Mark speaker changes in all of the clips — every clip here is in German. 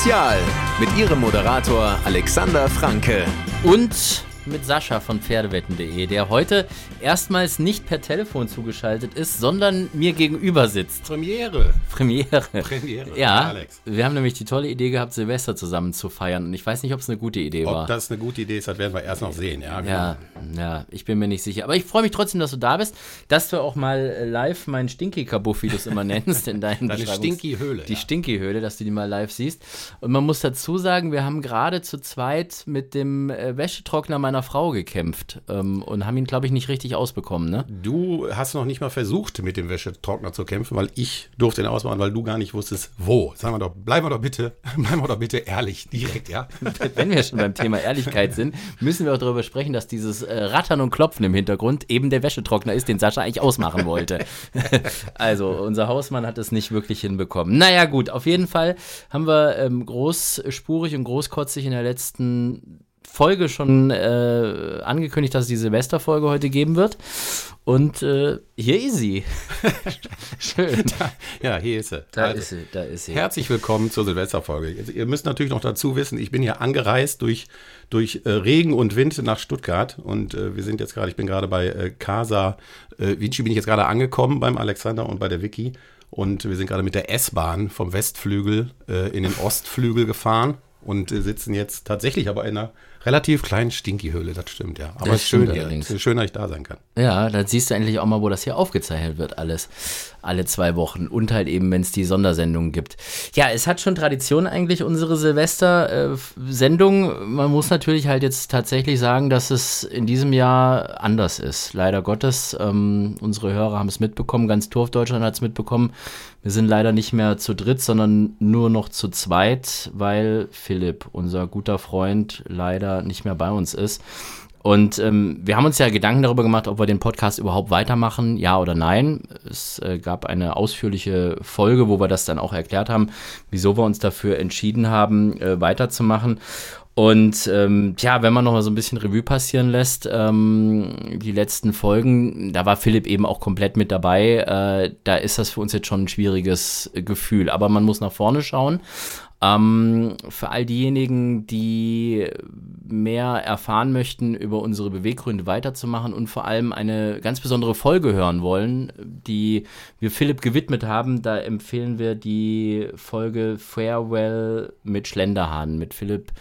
Speaker 1: Spezial mit ihrem Moderator Alexander Franke.
Speaker 2: Und mit Sascha von Pferdewetten.de, der heute erstmals nicht per Telefon zugeschaltet ist, sondern mir gegenüber sitzt.
Speaker 3: Premiere.
Speaker 2: Premiere.
Speaker 3: Premiere.
Speaker 2: Ja,
Speaker 3: Alex.
Speaker 2: wir haben nämlich die tolle Idee gehabt, Silvester zusammen zu feiern. Und ich weiß nicht, ob es eine gute Idee war.
Speaker 3: Ob das eine gute Idee ist, das werden wir erst noch sehen. Ja, genau.
Speaker 2: Ja, ja, ich bin mir nicht sicher. Aber ich freue mich trotzdem, dass du da bist, dass du auch mal live meinen Stinky-Kabuff, wie du es immer nennst, in deinen
Speaker 3: Deine Stinky-Höhle,
Speaker 2: Die
Speaker 3: ja.
Speaker 2: Stinky-Höhle, dass du die mal live siehst. Und man muss dazu sagen, wir haben gerade zu zweit mit dem äh, Wäschetrockner meiner Frau gekämpft ähm, und haben ihn, glaube ich, nicht richtig ausbekommen, ne?
Speaker 3: Du hast noch nicht mal versucht, mit dem Wäschetrockner zu kämpfen, weil ich durfte ihn ausmachen, weil du gar nicht wusstest, wo. Sagen wir doch, bleiben wir doch bitte, bleiben wir doch bitte ehrlich, direkt, ja?
Speaker 2: Wenn wir schon beim Thema Ehrlichkeit sind, müssen wir auch darüber sprechen, dass dieses äh, Rattern und Klopfen im Hintergrund eben der Wäschetrockner ist, den Sascha eigentlich ausmachen wollte. also unser Hausmann hat es nicht wirklich hinbekommen. Naja gut, auf jeden Fall haben wir ähm, großspurig und großkotzig in der letzten Folge schon äh, angekündigt, dass es die Silvesterfolge heute geben wird. Und äh, hier ist sie. Schön.
Speaker 3: Ja, hier ist sie.
Speaker 2: Da
Speaker 3: Also,
Speaker 2: ist sie, da ist sie.
Speaker 3: Herzlich willkommen zur Silvesterfolge. Also, ihr müsst natürlich noch dazu wissen, ich bin hier angereist durch, durch äh, Regen und Wind nach Stuttgart und äh, wir sind jetzt gerade, ich bin gerade bei äh, Casa äh, Vinci, bin ich jetzt gerade angekommen beim Alexander und bei der Vicky und wir sind gerade mit der S-Bahn vom Westflügel in den Ostflügel gefahren und sitzen jetzt tatsächlich aber in einer relativ kleinen Stinky-Höhle, das stimmt ja. Aber es ist schön hier, schön, dass ich da sein kann.
Speaker 2: Ja, dann siehst du endlich auch mal, wo das hier aufgezeichnet wird, alles. Alle zwei Wochen. Und halt eben, wenn es die Sondersendungen gibt. Ja, es hat schon Tradition eigentlich, unsere Silvester-Sendung. Man muss natürlich halt jetzt tatsächlich sagen, dass es in diesem Jahr anders ist. Leider Gottes. Ähm, unsere Hörer haben es mitbekommen, ganz Turfdeutschland hat es mitbekommen. Wir sind leider nicht mehr zu dritt, sondern nur noch zu zweit, weil Philipp, unser guter Freund, leider nicht mehr bei uns ist. Und ähm, wir haben uns ja Gedanken darüber gemacht, ob wir den Podcast überhaupt weitermachen, ja oder nein. Es äh, gab eine ausführliche Folge, wo wir das dann auch erklärt haben, wieso wir uns dafür entschieden haben, äh, weiterzumachen. Und ähm, ja, wenn man noch mal so ein bisschen Revue passieren lässt, ähm, die letzten Folgen, da war Philipp eben auch komplett mit dabei. Äh, da ist das für uns jetzt schon ein schwieriges Gefühl. Aber man muss nach vorne schauen. Ähm, für all diejenigen, die mehr erfahren möchten, über unsere Beweggründe weiterzumachen und vor allem eine ganz besondere Folge hören wollen, die wir Philipp gewidmet haben, da empfehlen wir die Folge Farewell mit Schlenderhahn, mit Philipp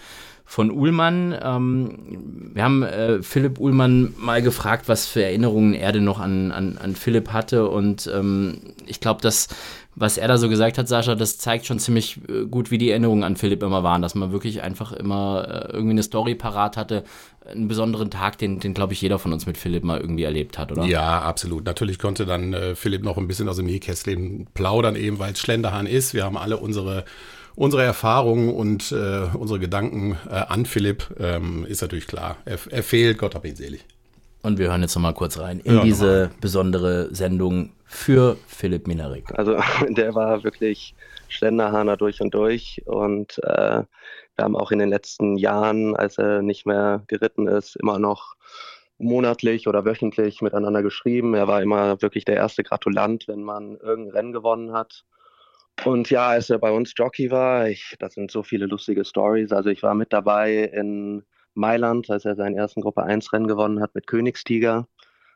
Speaker 2: von Uhlmann. Ähm, wir haben äh, Philipp Uhlmann mal gefragt, was für Erinnerungen er denn noch an, an, an Philipp hatte. Und ähm, ich glaube, dass was er da so gesagt hat, Sascha, das zeigt schon ziemlich äh, gut, wie die Erinnerungen an Philipp immer waren, dass man wirklich einfach immer äh, irgendwie eine Story parat hatte, einen besonderen Tag, den, den glaube ich, jeder von uns mit Philipp mal irgendwie erlebt hat, oder?
Speaker 3: Ja, absolut. Natürlich konnte dann äh, Philipp noch ein bisschen aus dem Nähkästchen plaudern, eben weil es Schlenderhahn ist. Wir haben alle unsere, unsere Erfahrungen und äh, unsere Gedanken äh, an Philipp. Ähm, ist natürlich klar. Er, er fehlt, Gott hab ihn selig.
Speaker 2: Und wir hören jetzt noch mal kurz rein in
Speaker 3: Ja,
Speaker 2: diese besondere Sendung für Philipp Minarik.
Speaker 4: Also der war wirklich Ständerhahner durch und durch. Und äh, wir haben auch in den letzten Jahren, als er nicht mehr geritten ist, immer noch monatlich oder wöchentlich miteinander geschrieben. Er war immer wirklich der erste Gratulant, wenn man irgendein Rennen gewonnen hat. Und ja, als er bei uns Jockey war, ich, das sind so viele lustige Stories. Also ich war mit dabei in Mailand, als er seinen ersten Gruppe 1 Rennen gewonnen hat mit Königstiger.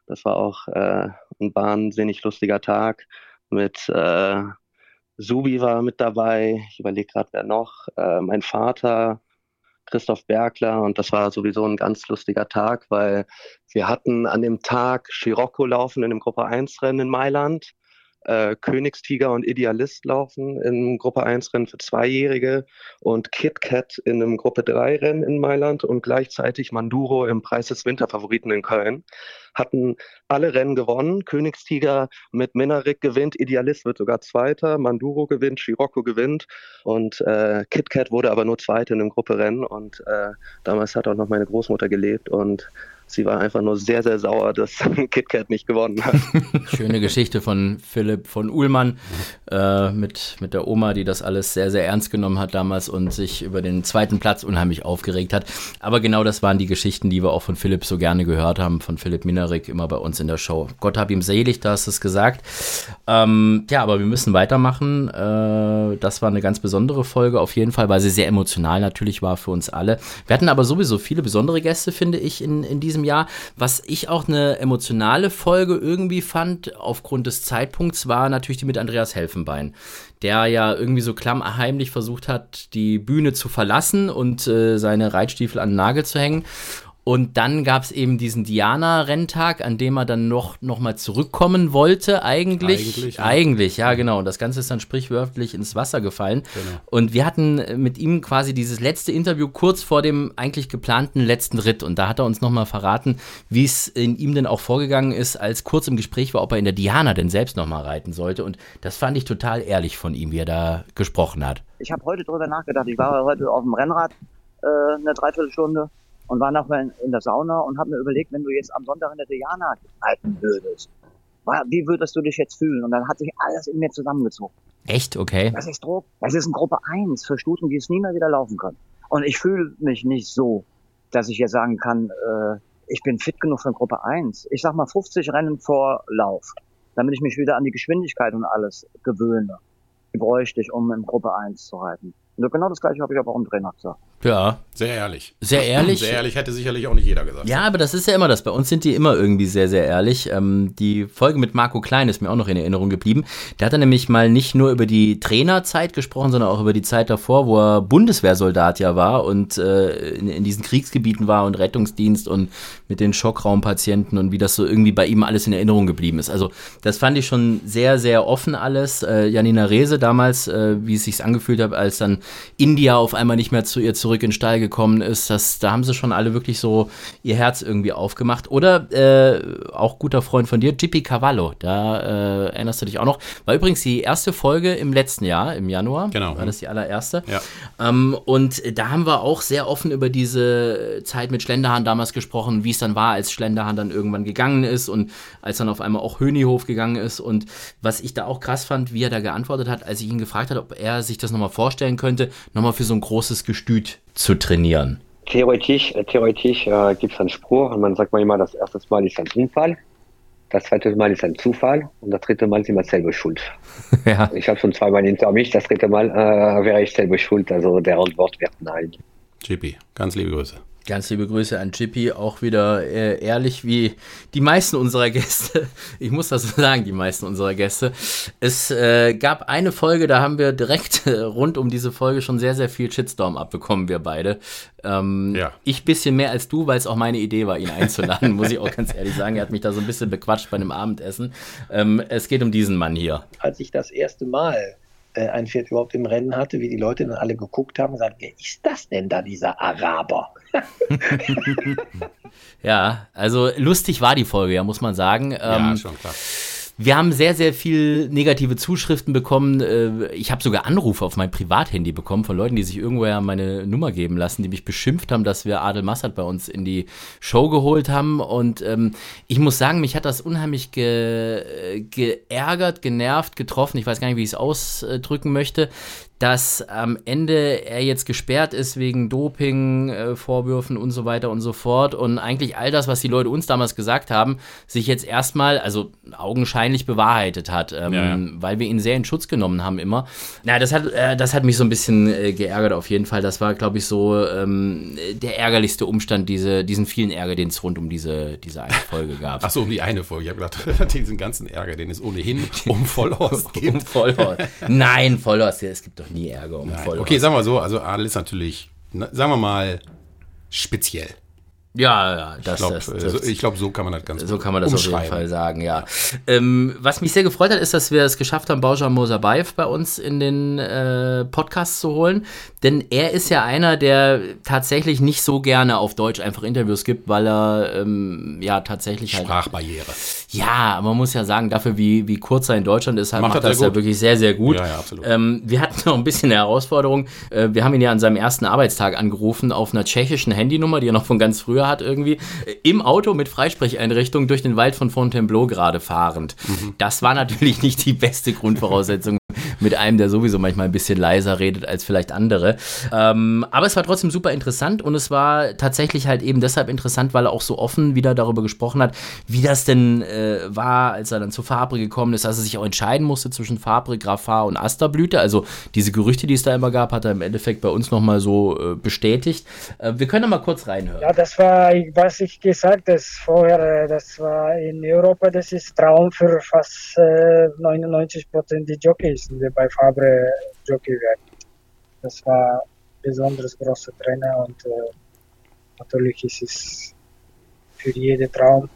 Speaker 4: Das war auch äh, ein wahnsinnig lustiger Tag. Mit äh, Subi war mit dabei. Ich überlege gerade, wer noch. Äh, mein Vater, Christoph Bergler. Und das war sowieso ein ganz lustiger Tag, weil wir hatten an dem Tag Scirocco laufen in dem Gruppe 1 Rennen in Mailand äh, Königstiger und Idealist laufen im Gruppe 1 Rennen für Zweijährige und KitKat in einem Gruppe 3 Rennen in Mailand und gleichzeitig Manduro im Preis des Winterfavoriten in Köln. Hatten alle Rennen gewonnen. Königstiger mit Minarik gewinnt, Idealist wird sogar Zweiter, Manduro gewinnt, Scirocco gewinnt und äh, KitKat wurde aber nur Zweite in einem Gruppe Rennen und äh, damals hat auch noch meine Großmutter gelebt und sie war einfach nur sehr, sehr sauer, dass KitKat nicht gewonnen hat.
Speaker 2: Schöne Geschichte von Philipp von Uhlmann äh, mit, mit der Oma, die das alles sehr, sehr ernst genommen hat damals und sich über den zweiten Platz unheimlich aufgeregt hat. Aber genau das waren die Geschichten, die wir auch von Philipp so gerne gehört haben, von Philipp Minarik. Mühnerig immer bei uns in der Show. Gott hab ihm selig, da hast du es gesagt. Ähm, ja, aber wir müssen weitermachen. Äh, das war eine ganz besondere Folge auf jeden Fall, weil sie sehr emotional natürlich war für uns alle. Wir hatten aber sowieso viele besondere Gäste, finde ich, in, in diesem Jahr. Was ich auch eine emotionale Folge irgendwie fand, aufgrund des Zeitpunkts, war natürlich die mit Andreas Helfenbein der ja irgendwie so klammheimlich versucht hat, die Bühne zu verlassen und äh, seine Reitstiefel an den Nagel zu hängen. Und dann gab es eben diesen Diana-Renntag, an dem er dann noch, noch mal zurückkommen wollte, eigentlich. Eigentlich ja. eigentlich, ja, genau. Und das Ganze ist dann sprichwörtlich ins Wasser gefallen. Genau. Und wir hatten mit ihm quasi dieses letzte Interview kurz vor dem eigentlich geplanten letzten Ritt. Und da hat er uns noch mal verraten, wie es in ihm denn auch vorgegangen ist, als kurz im Gespräch war, ob er in der Diana denn selbst noch mal reiten sollte. Und das fand ich total ehrlich von ihm, wie er da gesprochen hat.
Speaker 5: Ich habe heute drüber nachgedacht. Ich war heute auf dem Rennrad äh, eine Dreiviertelstunde und war nachher in der Sauna und habe mir überlegt, wenn du jetzt am Sonntag in der Diana halten würdest, wie würdest du dich jetzt fühlen? Und dann hat sich alles in mir zusammengezogen.
Speaker 2: Echt? Okay.
Speaker 5: Das ist Druck. Das ist eine Gruppe 1 für Stuten, die es nie mehr wieder laufen können. Und ich fühle mich nicht so, dass ich jetzt sagen kann, äh, ich bin fit genug für Gruppe 1. Ich sag mal 50 Rennen vor Lauf, damit ich mich wieder an die Geschwindigkeit und alles gewöhne. Die bräuchte ich, um in Gruppe 1 zu reiten. Und genau das gleiche habe ich aber auch im Trainer gesagt.
Speaker 2: Ja.
Speaker 3: Sehr ehrlich.
Speaker 2: Sehr ehrlich.
Speaker 3: Sehr ehrlich hätte sicherlich auch nicht jeder gesagt.
Speaker 2: Ja, aber das ist ja immer das. Bei uns sind die immer irgendwie sehr, sehr ehrlich. Ähm, die Folge mit Marco Klein ist mir auch noch in Erinnerung geblieben. Der hat dann nämlich mal nicht nur über die Trainerzeit gesprochen, sondern auch über die Zeit davor, wo er Bundeswehrsoldat ja war und äh, in, in, diesen Kriegsgebieten war und Rettungsdienst und mit den Schockraumpatienten und wie das so irgendwie bei ihm alles in Erinnerung geblieben ist. Also das fand ich schon sehr, sehr offen alles. Äh, Janina Rehse damals, äh, wie es sich angefühlt hat, als dann India auf einmal nicht mehr zu ihr zurück in den Stall gekommen ist, das, da haben sie schon alle wirklich so ihr Herz irgendwie aufgemacht. Oder äh, auch guter Freund von dir, Jippy Cavallo, da äh, erinnerst du dich auch noch. War übrigens die erste Folge im letzten Jahr, im Januar.
Speaker 3: Genau.
Speaker 2: War das die allererste.
Speaker 3: Ja.
Speaker 2: Ähm, und da haben wir auch sehr offen über diese Zeit mit Schlenderhahn damals gesprochen, wie es dann war, als Schlenderhahn dann irgendwann gegangen ist und als dann auf einmal auch Hönihof gegangen ist. Und was ich da auch krass fand, wie er da geantwortet hat, als ich ihn gefragt habe, ob er sich das nochmal vorstellen könnte, nochmal für so ein großes Gestüt zu trainieren.
Speaker 6: Theoretisch, äh, theoretisch äh, gibt es einen Spruch und man sagt immer, das erste Mal ist ein Unfall, das zweite Mal ist ein Zufall und das dritte Mal ist immer selber schuld. ja. Ich habe schon zweimal hinter mich, das dritte Mal äh, wäre ich selber schuld, also der Antwort wird nein.
Speaker 3: JP, ganz liebe Grüße.
Speaker 2: Ganz liebe Grüße an Chippy, auch wieder äh, ehrlich wie die meisten unserer Gäste. Ich muss das so sagen, die meisten unserer Gäste. Es äh, gab eine Folge, da haben wir direkt äh, rund um diese Folge schon sehr, sehr viel Shitstorm abbekommen, wir beide. Ähm, ja. Ich bisschen mehr als du, weil es auch meine Idee war, ihn einzuladen, muss ich auch ganz ehrlich sagen. Er hat mich da so ein bisschen bequatscht bei einem Abendessen. Ähm, es geht um diesen Mann hier.
Speaker 7: Als ich das erste Mal äh, ein Pferd überhaupt im Rennen hatte, wie die Leute dann alle geguckt haben und gesagt, wer ist das denn da, dieser Araber?
Speaker 2: ja, also lustig war die Folge, ja, muss man sagen.
Speaker 3: Ja, ähm, schon klar.
Speaker 2: Wir haben sehr, sehr viel negative Zuschriften bekommen. Äh, ich habe sogar Anrufe auf mein Privathandy bekommen von Leuten, die sich irgendwoher meine Nummer geben lassen, die mich beschimpft haben, dass wir Adel Massad bei uns in die Show geholt haben. Und ähm, ich muss sagen, mich hat das unheimlich ge geärgert, genervt, getroffen. Ich weiß gar nicht, wie ich es ausdrücken möchte, dass am Ende er jetzt gesperrt ist wegen Doping-Vorwürfen äh, und so weiter und so fort. Und eigentlich all das, was die Leute uns damals gesagt haben, sich jetzt erstmal, also augenscheinlich bewahrheitet hat, ähm, ja, ja. weil wir ihn sehr in Schutz genommen haben immer. Na, das hat, äh, das hat mich so ein bisschen äh, geärgert auf jeden Fall. Das war, glaube ich, so ähm, der ärgerlichste Umstand, diese, diesen vielen Ärger, den es rund um diese, diese eine Folge gab.
Speaker 3: Ach so, um die eine Folge. Ich habe gedacht, diesen ganzen Ärger, den es ohnehin um Vollhorst gibt.
Speaker 2: um Vollhorst. Nein, Vollhorst, es gibt doch nie Ärger um Nein.
Speaker 3: Okay, sagen wir so, also Adel ist natürlich, sagen wir mal, speziell.
Speaker 2: Ja, ja,
Speaker 3: das, ich glaube, so, glaub, so kann man das ganz
Speaker 2: So kann man das auf jeden Fall sagen, ja. Ähm, was mich sehr gefreut hat, ist, dass wir es geschafft haben, Bauja Mosabayev bei uns in den äh, Podcast zu holen. Denn er ist ja einer, der tatsächlich nicht so gerne auf Deutsch einfach Interviews gibt, weil er ähm, ja tatsächlich
Speaker 3: halt Sprachbarriere.
Speaker 2: Ja, man muss ja sagen, dafür, wie, wie kurz er in Deutschland ist, macht, macht das ja wirklich sehr, sehr gut. Ja, ja, absolut. Ähm, wir hatten noch ein bisschen eine Herausforderung. Äh, wir haben ihn ja an seinem ersten Arbeitstag angerufen auf einer tschechischen Handynummer, die er noch von ganz früher hat irgendwie, äh, im Auto mit Freisprecheinrichtung durch den Wald von Fontainebleau gerade fahrend. Mhm. Das war natürlich nicht die beste Grundvoraussetzung mit einem, der sowieso manchmal ein bisschen leiser redet als vielleicht andere. Ähm, aber es war trotzdem super interessant und es war tatsächlich halt eben deshalb interessant, weil er auch so offen wieder darüber gesprochen hat, wie das denn äh, war, als er dann zur Fabre gekommen ist, dass er sich auch entscheiden musste zwischen Fabre, Graffar und Asterblüte. Also diese Gerüchte, die es da immer gab, hat er im Endeffekt bei uns nochmal so äh, bestätigt. Äh, wir können da mal kurz reinhören.
Speaker 8: Ja, das war, was ich gesagt habe vorher, äh, das war in Europa, das ist Traum für fast 99 äh, Prozent der Jockeys wir bei Fabre Jockey werden. Das war ein besonders großer Trainer und äh, natürlich ist es für jeden Traum.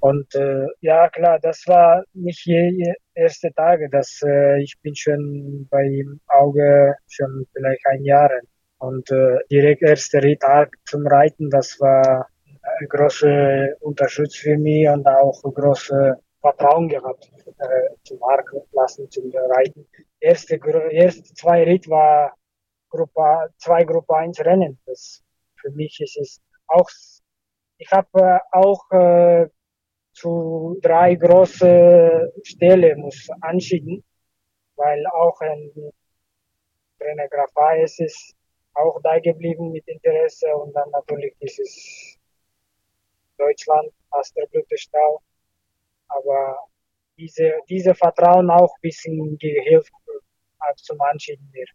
Speaker 8: Und äh, ja, klar, das war nicht je, erste Tage, das, äh, ich bin schon bei ihm Auge schon vielleicht ein Jahr. Und äh, direkt erster Tag zum Reiten, das war ein großer Unterschied für mich und auch ein großes Vertrauen gehabt äh, zum Marktlassen, zum Reiten. Erste, erste zwei Ritt war Gruppe, zwei Gruppe 1 Rennen. Das, für mich ist es auch, ich habe äh, auch äh, zu drei große Stelle muss anschieden, weil auch ein Trainer Grafais ist auch da geblieben mit Interesse und dann natürlich ist es Deutschland, Asterblütestau aber diese, diese Vertrauen auch ein bisschen gehilft äh, zum Anschieden mir.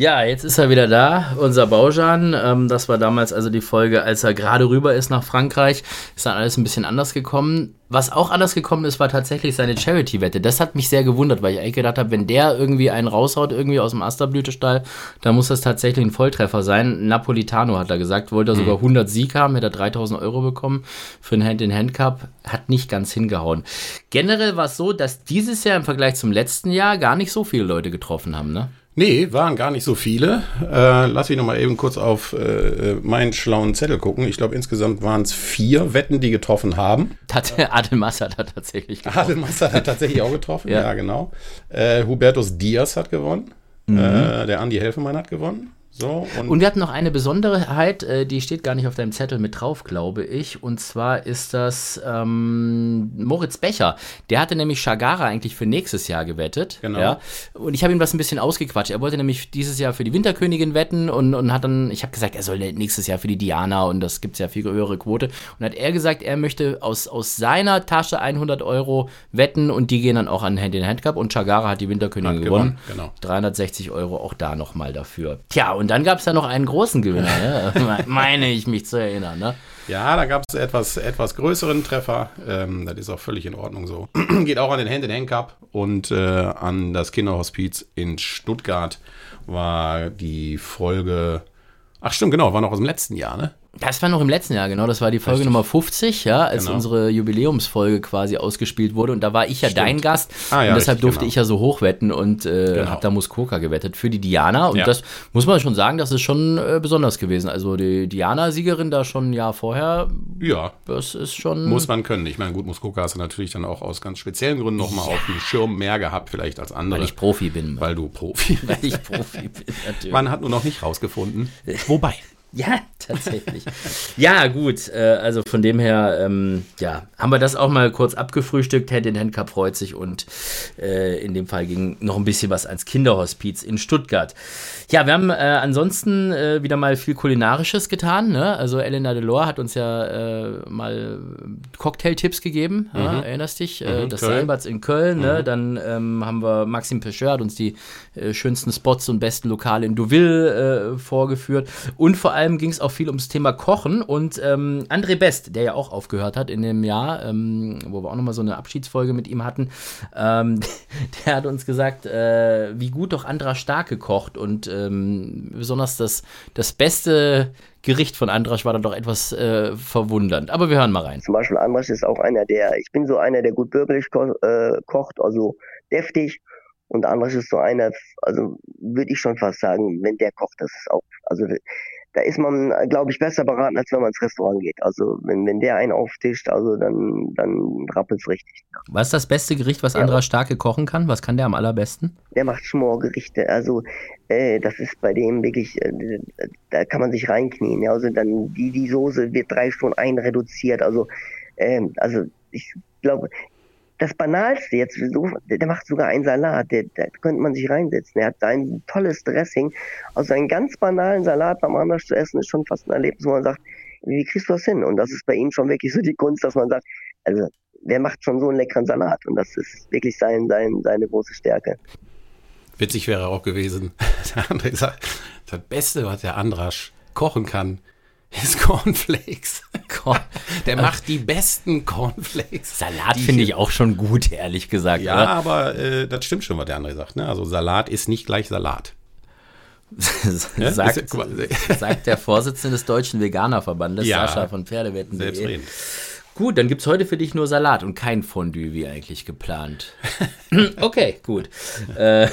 Speaker 2: Ja, jetzt ist er wieder da, unser Baujan. Ähm, das war damals also die Folge, als er gerade rüber ist nach Frankreich. Ist dann alles ein bisschen anders gekommen. Was auch anders gekommen ist, war tatsächlich seine Charity-Wette. Das hat mich sehr gewundert, weil ich eigentlich gedacht habe, wenn der irgendwie einen raushaut, irgendwie aus dem Asterblütestall, dann muss das tatsächlich ein Volltreffer sein. Napolitano hat er gesagt, wollte er sogar 100 mhm. Sieg haben, hätte er 3000 Euro bekommen für einen Hand-in-Hand-Cup. Hat nicht ganz hingehauen. Generell war es so, dass dieses Jahr im Vergleich zum letzten Jahr gar nicht so viele Leute getroffen haben, ne?
Speaker 3: Nee, waren gar nicht so viele. Äh, lass mich noch mal eben kurz auf äh, meinen schlauen Zettel gucken. Ich glaube, insgesamt waren es vier Wetten, die getroffen haben.
Speaker 2: Hat Adel Massad hat tatsächlich
Speaker 3: getroffen. Adel Massad hat tatsächlich auch getroffen, ja. ja, genau. Äh, Hubertus Diaz hat gewonnen. Mhm. Äh, der Andi Helfemann hat gewonnen. So,
Speaker 2: und, und, wir hatten noch eine Besonderheit, äh, die steht gar nicht auf deinem Zettel mit drauf, glaube ich. Und zwar ist das ähm, Moritz Becher. Der hatte nämlich Chagara eigentlich für nächstes Jahr gewettet. Genau. Ja? Und ich habe ihm das ein bisschen ausgequatscht. Er wollte nämlich dieses Jahr für die Winterkönigin wetten und, und hat dann, ich habe gesagt, er soll nächstes Jahr für die Diana und das gibt es ja viel höhere Quote. Und hat er gesagt, er möchte aus, aus seiner Tasche 100 Euro wetten und die gehen dann auch an Hand in Hand Cup. Und Chagara hat die Winterkönigin hat gewonnen. gewonnen. Genau. 360 Euro auch da nochmal dafür. Tja, und dann gab es ja noch einen großen Gewinner, ne? meine ich mich zu erinnern. Ne?
Speaker 3: Ja, da gab es etwas, etwas größeren Treffer. Ähm, das ist auch völlig in Ordnung so. Geht auch an den Hand-in-Hand-Cup und äh, an das Kinderhospiz in Stuttgart war die Folge. Ach stimmt, genau, war noch aus dem letzten Jahr, ne?
Speaker 2: Das war noch im letzten Jahr, genau. Das war die Folge Richtig. Nummer 50, ja, als genau. unsere Jubiläumsfolge quasi ausgespielt wurde. Und da war ich ja Stimmt. dein Gast. Ah, ja, und deshalb richtig, durfte genau. ich ja so hochwetten und äh, genau. habe da Muskoka gewettet für die Diana. Und ja. das muss man schon sagen, das ist schon äh, besonders gewesen. Also die Diana-Siegerin da schon ein Jahr vorher.
Speaker 3: Ja.
Speaker 2: Das ist schon.
Speaker 3: Muss man können. Ich meine, gut, Muskoka hast du natürlich dann auch aus ganz speziellen Gründen nochmal ja. auf dem Schirm mehr gehabt, vielleicht als andere.
Speaker 2: Weil ich Profi bin.
Speaker 3: Weil du Profi.
Speaker 2: Weil ich Profi bin,
Speaker 3: natürlich. Man hat nur noch nicht rausgefunden.
Speaker 2: Wobei. Ja, tatsächlich. ja, gut. Äh, also von dem her, ähm, ja, haben wir das auch mal kurz abgefrühstückt. Hand in Hand Cup freut sich und äh, in dem Fall ging noch ein bisschen was ans Kinderhospiz in Stuttgart. Ja, wir haben äh, ansonsten äh, wieder mal viel Kulinarisches getan. Ne? Also Elena Delors hat uns ja äh, mal Cocktail-Tipps gegeben. Mhm. Ja, erinnerst dich? Äh, mhm, das Seilenbad in Köln. Ne? Mhm. Dann ähm, haben wir Maxim Pecheur hat uns die schönsten Spots und besten Lokale in Deauville vorgeführt. Und vor allem allem ging es auch viel ums Thema Kochen und ähm, André Best, der ja auch aufgehört hat in dem Jahr, ähm, wo wir auch nochmal so eine Abschiedsfolge mit ihm hatten, ähm, der hat uns gesagt, äh, wie gut doch Andra Stark gekocht und ähm, besonders das, das beste Gericht von Andrasch war dann doch etwas äh, verwundernd. Aber wir hören mal rein.
Speaker 9: Zum Beispiel Andrasch ist auch einer, der, ich bin so einer, der gut bürgerlich ko äh, kocht, also deftig. Und Andrasch ist so einer, also würde ich schon fast sagen, wenn der kocht, das ist auch, also da ist man, glaube ich, besser beraten, als wenn man ins Restaurant geht. Also wenn, wenn der einen auftischt, also dann, dann rappelt es richtig.
Speaker 2: Was ist das beste Gericht, was ja. Andra Starke kochen kann? Was kann der am allerbesten?
Speaker 9: Der macht Schmorgerichte. Also äh, das ist bei dem wirklich, äh, da kann man sich reinknien. Ja? Also dann die, die Soße wird drei Stunden einreduziert. Also, äh, also ich glaube, das Banalste jetzt, der macht sogar einen Salat, der, da könnte man sich reinsetzen. Er hat ein tolles Dressing. Also einen ganz banalen Salat beim Anders zu essen ist schon fast ein Erlebnis, wo man sagt, wie kriegst du das hin? Und das ist bei ihm schon wirklich so die Kunst, dass man sagt, also der macht schon so einen leckeren Salat und das ist wirklich sein, sein, seine große Stärke.
Speaker 3: Witzig wäre auch gewesen, der André sagt, das Beste, was der Andrasch kochen kann, ist Cornflakes. Corn der macht die besten Cornflakes.
Speaker 2: Salat finde ich auch schon gut, ehrlich gesagt.
Speaker 3: Ja, oder? aber äh, das stimmt schon, was der andere sagt. Ne? Also Salat ist nicht gleich Salat.
Speaker 2: sagt, sagt, der Vorsitzende des Deutschen Veganerverbandes, ja, Sascha von Pferdewetten. Selbstredend. Gut, dann gibt es heute für dich nur Salat und kein Fondue, wie eigentlich geplant. okay, gut. Äh,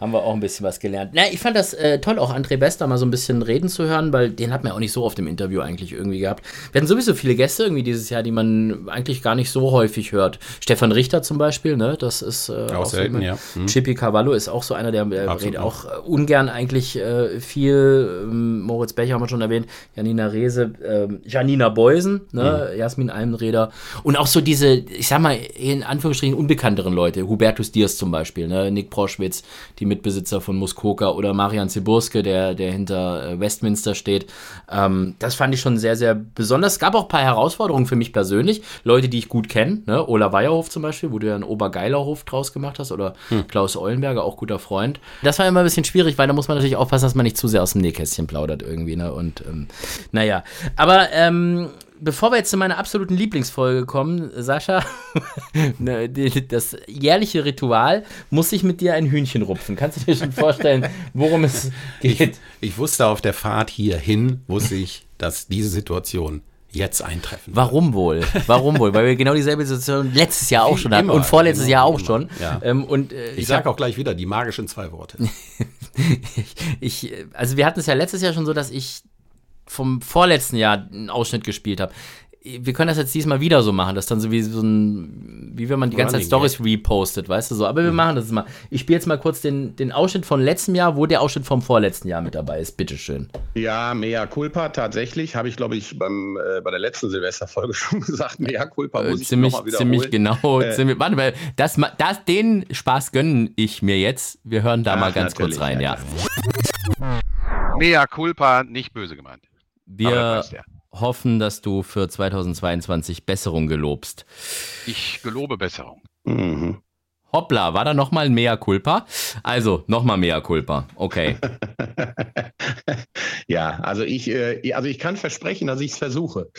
Speaker 2: haben wir auch ein bisschen was gelernt. Na, ich fand das äh, toll, auch André Bester mal so ein bisschen reden zu hören, weil den hat man auch nicht so oft im Interview eigentlich irgendwie gehabt. Wir hatten sowieso viele Gäste irgendwie dieses Jahr, die man eigentlich gar nicht so häufig hört. Stefan Richter zum Beispiel, ne? Das ist äh, auch, auch selten, so, ja. Hm. Chippy Cavallo ist auch so einer, der, der redet auch äh, ungern eigentlich äh, viel. Ähm, Moritz Becher haben wir schon erwähnt, Janina Rehse, ähm, Janina Beusen, ne? Hm. Jasmin Almenreder und auch so diese, ich sag mal, in Anführungsstrichen unbekannteren Leute, Hubertus Diers zum Beispiel, ne? Nick Proschwitz, die Mitbesitzer von Muskoka oder Marian Ziburske, der, der hinter äh, Westminster steht. Ähm, das fand ich schon sehr, sehr besonders. Es gab auch ein paar Herausforderungen für mich persönlich. Leute, die ich gut kenne, ne? Ola Weierhof zum Beispiel, wo du ja einen Obergeilerhof draus gemacht hast, oder hm. Klaus Eulenberger, auch guter Freund. Das war immer ein bisschen schwierig, weil da muss man natürlich aufpassen, dass man nicht zu sehr aus dem Nähkästchen plaudert irgendwie. Ne? Und ähm, naja, aber ähm, bevor wir jetzt zu meiner absoluten Lieblingsfolge kommen, Sascha, ne, das jährliche Ritual, muss ich mit dir ein Hühnchen rupfen. Kannst du dir schon vorstellen, worum es geht?
Speaker 3: Ich, ich wusste auf der Fahrt hierhin, wusste ich, dass diese Situation jetzt eintreffen.
Speaker 2: Warum wohl? Warum wohl? Weil wir genau dieselbe Situation letztes Jahr auch schon hatten und vorletztes genau, Jahr auch immer. schon.
Speaker 3: Ja. Ähm, und, äh, ich, ich sage auch gleich wieder die magischen zwei Worte.
Speaker 2: ich, also wir hatten es ja letztes Jahr schon so, dass ich vom vorletzten Jahr einen Ausschnitt gespielt habe. Wir können das jetzt diesmal wieder so machen, das dann so wie so ein, wie wenn man die ganze Zeit Stories repostet, weißt du so. Aber wir mhm. machen das mal. Ich spiele jetzt mal kurz den, den Ausschnitt von letztem Jahr, wo der Ausschnitt vom vorletzten Jahr mit dabei ist. Bitteschön.
Speaker 3: Ja, mea culpa, tatsächlich. Habe ich, glaube ich, beim, äh, bei der letzten Silvesterfolge schon gesagt. Mea culpa
Speaker 2: muss äh, ich ziemlich, wieder Ziemlich genau. Äh, ziemlich, warte mal, das, das, den Spaß gönne ich mir jetzt. Wir hören da Ach, mal ganz kurz rein, ja.
Speaker 3: ja. Mea culpa, nicht böse gemeint.
Speaker 2: Wir hoffen, dass du für 2022 Besserung gelobst.
Speaker 3: Ich gelobe Besserung.
Speaker 2: Mhm. Hoppla, war da nochmal ein Mea Culpa? Also, nochmal Mea Culpa. Okay.
Speaker 3: ja, also ich, äh, also ich kann versprechen, dass ich es versuche.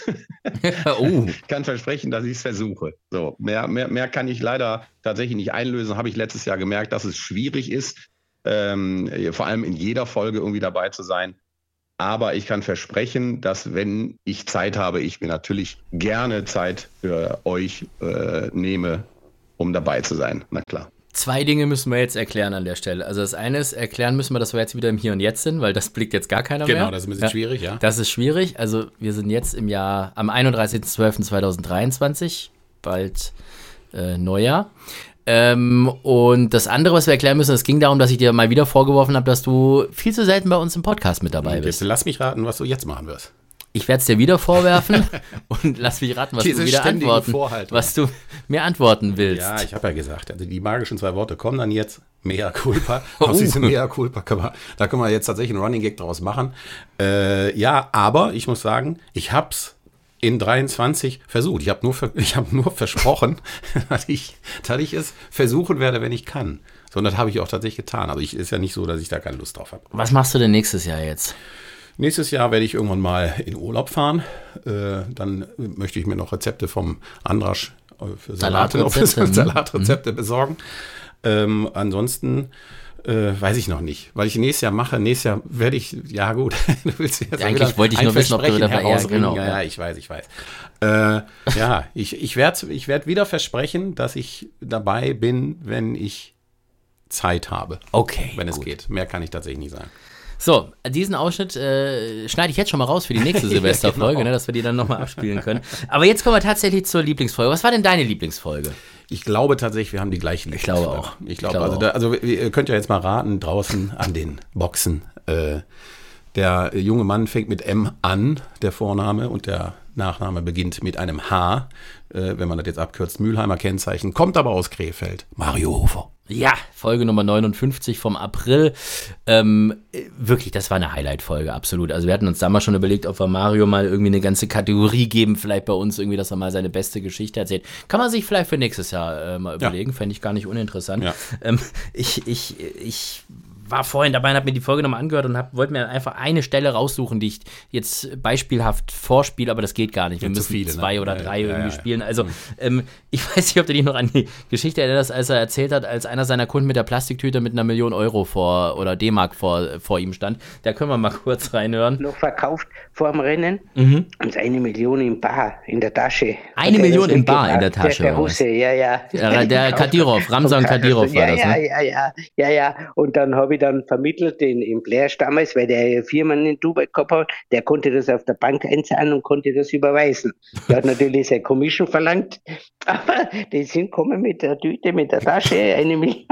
Speaker 3: uh. Ich kann versprechen, dass ich es versuche. So, mehr, mehr, mehr kann ich leider tatsächlich nicht einlösen. Habe ich letztes Jahr gemerkt, dass es schwierig ist, ähm, vor allem in jeder Folge irgendwie dabei zu sein. Aber ich kann versprechen, dass wenn ich Zeit habe, ich mir natürlich gerne Zeit für euch äh, nehme, um dabei zu sein. Na klar.
Speaker 2: Zwei Dinge müssen wir jetzt erklären an der Stelle. Also das eine ist, erklären müssen wir, dass wir jetzt wieder im Hier und Jetzt sind, weil das blickt jetzt gar keiner
Speaker 3: genau,
Speaker 2: mehr.
Speaker 3: Genau, das ist ein bisschen ja. schwierig, ja.
Speaker 2: Das ist schwierig. Also wir sind jetzt im Jahr am 31.12.2023, bald äh, Neujahr. Ähm, und das andere, was wir erklären müssen, es ging darum, dass ich dir mal wieder vorgeworfen habe, dass du viel zu selten bei uns im Podcast mit dabei bist.
Speaker 3: Jetzt lass mich raten, was du jetzt machen wirst.
Speaker 2: Ich werde es dir wieder vorwerfen und lass mich raten, was Diese du wieder antworten, was du mir antworten willst.
Speaker 3: Ja, ich habe ja gesagt, also die magischen zwei Worte kommen dann jetzt. Mea culpa. Oh. Aus diesem Mea culpa können wir, da können wir jetzt tatsächlich einen Running Gag draus machen. Äh, ja, aber ich muss sagen, ich hab's in 23 versucht. Ich habe nur, ich hab nur versprochen, dass ich, dass ich es versuchen werde, wenn ich kann. So, und das habe ich auch tatsächlich getan. Also ich ist ja nicht so, dass ich da keine Lust drauf habe.
Speaker 2: Was machst du denn nächstes Jahr jetzt?
Speaker 3: Nächstes Jahr werde ich irgendwann mal in Urlaub fahren. Äh, dann möchte ich mir noch Rezepte vom Andrasch äh, für Salate, Salatrezepte, für Salatrezepte mhm. besorgen. Ähm, ansonsten äh, weiß ich noch nicht, weil ich nächstes Jahr mache. Nächstes Jahr werde ich, ja gut,
Speaker 2: du willst jetzt Eigentlich wollte ich nur wissen, ob du dabei ja,
Speaker 3: genau. Ja, ja, ich weiß, ich weiß. Äh, ja, ich, ich werde ich werd wieder versprechen, dass ich dabei bin, wenn ich Zeit habe.
Speaker 2: Okay.
Speaker 3: Wenn gut. es geht. Mehr kann ich tatsächlich nicht sagen.
Speaker 2: So, diesen Ausschnitt äh, schneide ich jetzt schon mal raus für die nächste Silvesterfolge, genau. ne, dass wir die dann nochmal abspielen können. Aber jetzt kommen wir tatsächlich zur Lieblingsfolge. Was war denn deine Lieblingsfolge?
Speaker 3: Ich glaube tatsächlich, wir haben die gleichen.
Speaker 2: Ich glaube auch.
Speaker 3: Ich glaube, ich glaube also, da, also ihr könnt ja jetzt mal raten, draußen an den Boxen. Äh, der junge Mann fängt mit M an, der Vorname, und der Nachname beginnt mit einem H, äh, wenn man das jetzt abkürzt, Mülheimer Kennzeichen, kommt aber aus Krefeld. Mario Hofer.
Speaker 2: Ja, Folge Nummer 59 vom April. Ähm, wirklich, das war eine Highlight-Folge, absolut. Also wir hatten uns damals schon überlegt, ob wir Mario mal irgendwie eine ganze Kategorie geben, vielleicht bei uns irgendwie, dass er mal seine beste Geschichte erzählt. Kann man sich vielleicht für nächstes Jahr äh, mal überlegen, ja. fände ich gar nicht uninteressant. Ja. Ähm, ich, ich, ich war vorhin dabei und habe mir die Folge nochmal angehört und wollte mir einfach eine Stelle raussuchen, die ich jetzt beispielhaft vorspiele, aber das geht gar nicht. Wir ja, müssen viele, zwei ne? oder drei ja, irgendwie ja, spielen. Also mhm. ähm, ich weiß nicht, ob du dich noch an die Geschichte erinnerst, als er erzählt hat, als einer seiner Kunden mit der Plastiktüte mit einer Million Euro vor oder D-Mark vor, vor ihm stand. Da können wir mal kurz reinhören.
Speaker 10: Noch verkauft vor dem Rennen mhm. und eine Million in Bar in der Tasche.
Speaker 2: Eine Million in Bar in der Tasche.
Speaker 10: Der, der Russe, ja, ja. Der,
Speaker 2: der Kadirov, Ramsan Kadirov war das,
Speaker 10: ne? Ja, ja, ja, ja, ja. Und dann habe ich dann vermittelt in, in Blair damals, weil der Firmen in Dubai gehabt hat, der konnte das auf der Bank einzahlen und konnte das überweisen. Der hat natürlich seine Commission verlangt, aber die sind kommen mit der Tüte, mit der Tasche, eine Million.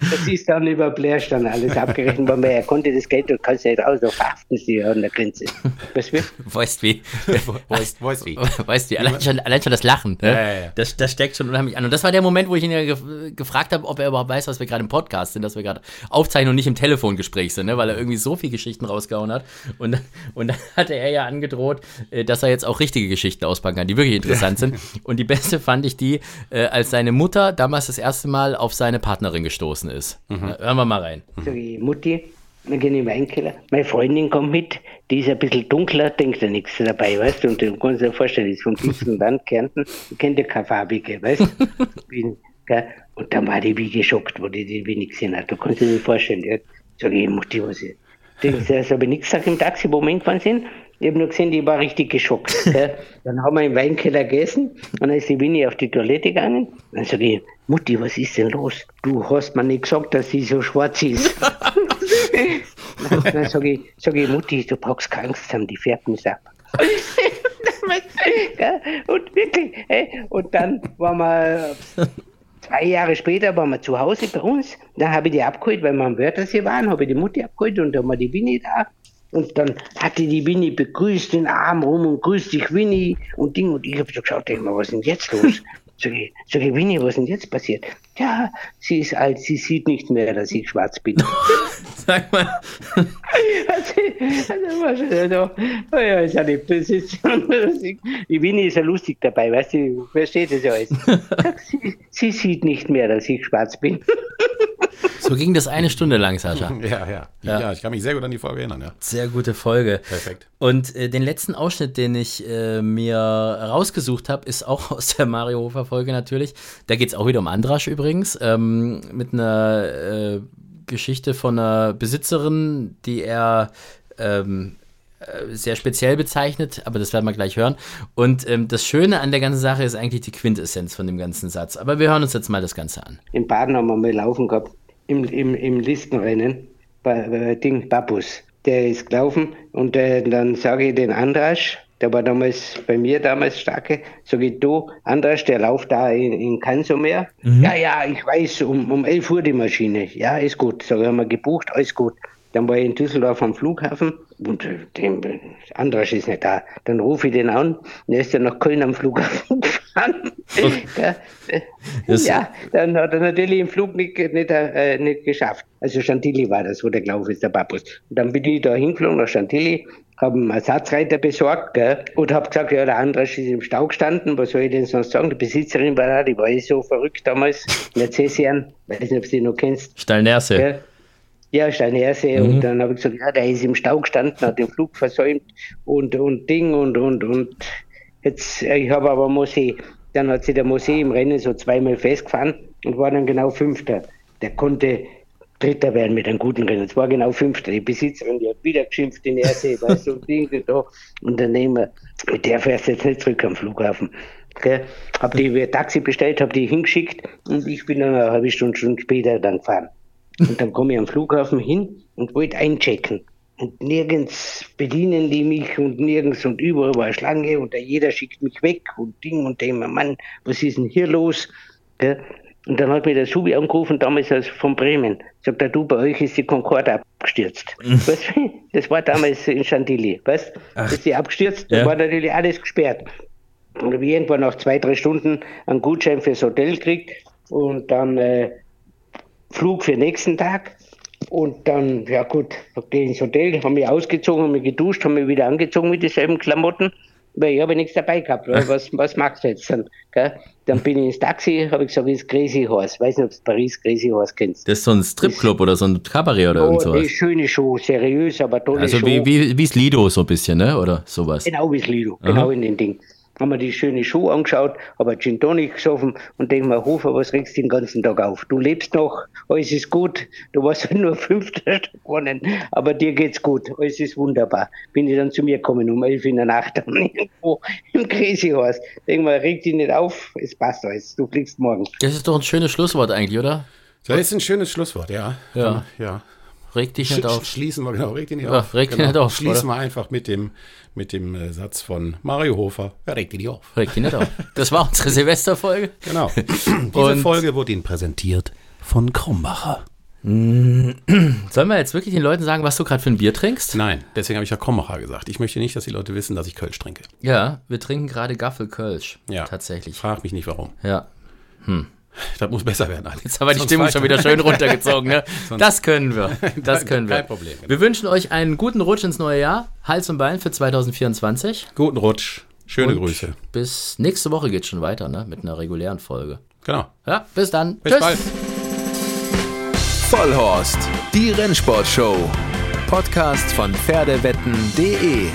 Speaker 10: Das ist dann über Blair dann alles abgerechnet, weil man, er konnte das Geld und kannst ja raus, auf verhaften sie an der Grenze.
Speaker 2: Was wird? Weißt wie? Weißt, weißt wie? Weißt wie? Allein schon, allein schon das Lachen, ne? ja, ja, ja. Das, das steckt schon unheimlich an. Und das war der Moment, wo ich ihn ja ge gefragt habe, ob er überhaupt weiß, was wir gerade im Podcast sind, dass wir gerade aufzeichnen und nicht im Telefongespräch sind, ne? weil er irgendwie so viele Geschichten rausgehauen hat. Und, und dann hatte er ja angedroht, äh, dass er jetzt auch richtige Geschichten auspacken kann, die wirklich interessant sind. Und die beste fand ich die, äh, als seine Mutter damals das erste Mal auf seine Partnerin gestoßen ist. Mhm. Hören wir mal rein.
Speaker 10: Sag ich, Mutti, wir gehen in den Weinkeller. Meine Freundin kommt mit, die ist ein bisschen dunkler, denkt ja nichts dabei, weißt du? Und du kannst dir vorstellen, die ist vom tiefsten Land, Kärnten, kennt ja keine farbige, weißt du? Und dann war die wie geschockt, wo die die wie nichts gesehen hat. Du kannst dir nicht vorstellen. Ja. Sag ich, Mutti, was ist? Denkst du, habe ich nichts gesagt im Taxi, wo wir hingefahren sind? Ich habe nur gesehen, die war richtig geschockt. dann haben wir im Weinkeller gegessen und dann ist die Winnie auf die Toilette gegangen. Dann sage ich, Mutti, was ist denn los? Du hast mir nicht gesagt, dass sie so schwarz ist. dann sage ich, sag ich, Mutti, du brauchst keine Angst haben, die färben es ab. und wirklich, und dann waren wir zwei Jahre später waren wir zu Hause bei uns. Da habe ich die abgeholt, weil wir am Wörthersee waren, habe ich die Mutti abgeholt und da war die Winnie da. Und dann hatte die Winnie begrüßt den Arm rum und grüßt dich Winnie und Ding. Und ich habe so geschaut, denk mal, was ist denn jetzt los? Sag ich, sag ich, Winnie, was ist denn jetzt passiert? Ja, sie ist alt, sie sieht nicht mehr, dass ich schwarz bin. Sag mal. also, also, oh ja, ist ja nicht, das ist, die Winnie ist ja lustig dabei, weißt du, versteht das ja alles. Sie, sie sieht nicht mehr, dass ich schwarz bin.
Speaker 2: So ging das eine Stunde lang, Sascha.
Speaker 3: Ja, ja, ja. Ja, ich kann mich sehr gut an die Folge erinnern, ja.
Speaker 2: Sehr gute Folge. Perfekt. Und äh, den letzten Ausschnitt, den ich äh, mir rausgesucht habe, ist auch aus der Mario Hofer Folge natürlich. Da geht es auch wieder um Andrasch übrigens, ähm, mit einer äh, Geschichte von einer Besitzerin, die er ähm, äh, sehr speziell bezeichnet, aber das werden wir gleich hören. Und ähm, das Schöne an der ganzen Sache ist eigentlich die Quintessenz von dem ganzen Satz. Aber wir hören uns jetzt mal das Ganze an.
Speaker 10: In Baden haben wir mal laufen gehabt, im, im, im Listenrennen, bei, bei Ding Babus. Der ist gelaufen und äh, dann sage ich den Andrasch, der war damals bei mir damals starke, sage ich, du, Andras, der läuft da in, in Kansomer. Mhm. Ja, ja, ich weiß, um, um 11 Uhr die Maschine. Ja, ist gut. Sag ich, haben wir gebucht, alles gut. Dann war ich in Düsseldorf am Flughafen und äh, dem Andras ist nicht da. Dann rufe ich den an und er ist ja nach Köln am Flughafen gefahren. Okay. ja, dann hat er natürlich den Flug nicht, nicht, äh, nicht geschafft. Also Chantilly war das, wo der gelaufen ist, der Babus. Und dann bin ich da hingeflogen nach Chantilly, habe einen Ersatzreiter besorgt gell, und habe gesagt, ja, der Andras ist im Stau gestanden, was soll ich denn sonst sagen? Die Besitzerin war da, die war eh so verrückt damals, Mercesian, weiß nicht, ob du die noch kennst.
Speaker 2: Stallnerse.
Speaker 10: Ja, Steinhersee. Mhm. Und dann habe ich gesagt, ja, der ist im Stau gestanden, hat den Flug versäumt und, und Ding und, und, und. Jetzt, ich habe aber Mosee. Dann hat sich der Mosee im Rennen so zweimal festgefahren und war dann genau Fünfter. Der konnte Dritter werden mit einem guten Rennen. Es war genau Fünfter. Die Besitzerin, die hat wieder geschimpft in Ersee, weißt du, Ding da. Unternehmer, mit der fährst jetzt nicht zurück am Flughafen. Okay. Hab die Taxi bestellt, hab die hingeschickt und ich bin dann eine halbe Stunde, Stunde später dann gefahren. Und dann komme ich am Flughafen hin und wollte einchecken. Und nirgends bedienen die mich und nirgends und überall war Schlange und jeder schickt mich weg und Ding und dem, Mann, was ist denn hier los? Gell? Und dann hat mir der Subi angerufen, damals aus von Bremen. Sagt er, du, bei euch ist die Concorde abgestürzt. Mhm. weißt, das war damals in Chantilly. Weißt du? Ist die abgestürzt, ja. da war natürlich alles gesperrt. Und habe irgendwann nach zwei, drei Stunden einen Gutschein fürs Hotel gekriegt und dann äh, Flug für den nächsten Tag. Und dann, ja gut, gehe ins Hotel, habe mich ausgezogen, habe mich geduscht, habe mich wieder angezogen mit dieselben Klamotten weil ich habe nichts dabei gehabt. Was, was magst du jetzt dann? Gell? Dann bin ich ins Taxi, habe ich gesagt, ist Crazy Horse. Weiß nicht, ob du Paris Crazy Horse kennst.
Speaker 2: Das ist so ein Stripclub oder so ein Kabarett oder oh, irgend sowas.
Speaker 10: schöne Show, seriös, aber tolle
Speaker 2: also
Speaker 10: Show.
Speaker 2: Also wie, wie, es Lido so ein bisschen, ne? Oder sowas.
Speaker 10: Genau wie Lido, Aha. genau in den Ding haben wir die schöne Schuhe angeschaut, aber Gin Tonic gesoffen und denken mir, Hofer, was regst du den ganzen Tag auf? Du lebst noch, alles ist gut, du warst nur Fünfter gewonnen, aber dir geht's gut, alles ist wunderbar. Bin ich dann zu mir gekommen um elf in der Nacht irgendwo im Crazy Horse. Denk mal, reg dich nicht auf, es passt alles, du fliegst morgen.
Speaker 2: Das ist doch ein schönes Schlusswort eigentlich, oder?
Speaker 3: Das ist ein schönes Schlusswort, ja.
Speaker 2: Ja. ja. Reg dich nicht auf.
Speaker 3: Schließen wir, genau, reg dich nicht
Speaker 2: ja,
Speaker 3: auf.
Speaker 2: Reg
Speaker 3: genau.
Speaker 2: nicht auf.
Speaker 3: Schließen wir einfach mit dem, mit dem äh, Satz von Mario Hofer. Ja, reg dich nicht auf.
Speaker 2: Reg dich nicht auf. Das war unsere Silvesterfolge.
Speaker 3: Genau. Diese Folge wurde Ihnen präsentiert von Krombacher.
Speaker 2: Sollen wir jetzt wirklich den Leuten sagen, was du gerade für ein Bier trinkst?
Speaker 3: Nein, deswegen habe ich ja Krombacher gesagt. Ich möchte nicht, dass die Leute wissen, dass ich Kölsch trinke.
Speaker 2: Ja, wir trinken gerade Gaffel Kölsch. Ja. Tatsächlich.
Speaker 3: Frag mich nicht warum.
Speaker 2: Ja. Hm.
Speaker 3: Das muss besser werden, Alex.
Speaker 2: Jetzt haben wir die Stimmung schon wieder schön runtergezogen. Ne? das können wir. Das können wir.
Speaker 3: Kein Problem. Genau.
Speaker 2: Wir wünschen euch einen guten Rutsch ins neue Jahr. Hals und Bein für 2024.
Speaker 3: Guten Rutsch. Schöne und Grüße.
Speaker 2: Bis nächste Woche geht es schon weiter, ne? Mit einer regulären Folge.
Speaker 3: Genau.
Speaker 2: Ja, bis dann.
Speaker 3: Bis Tschüss. bald.
Speaker 1: Vollhorst, die Rennsportshow. Podcast von Pferdewetten.de.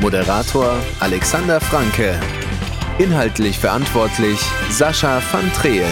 Speaker 1: Moderator Alexander Franke. Inhaltlich verantwortlich Sascha van Treel.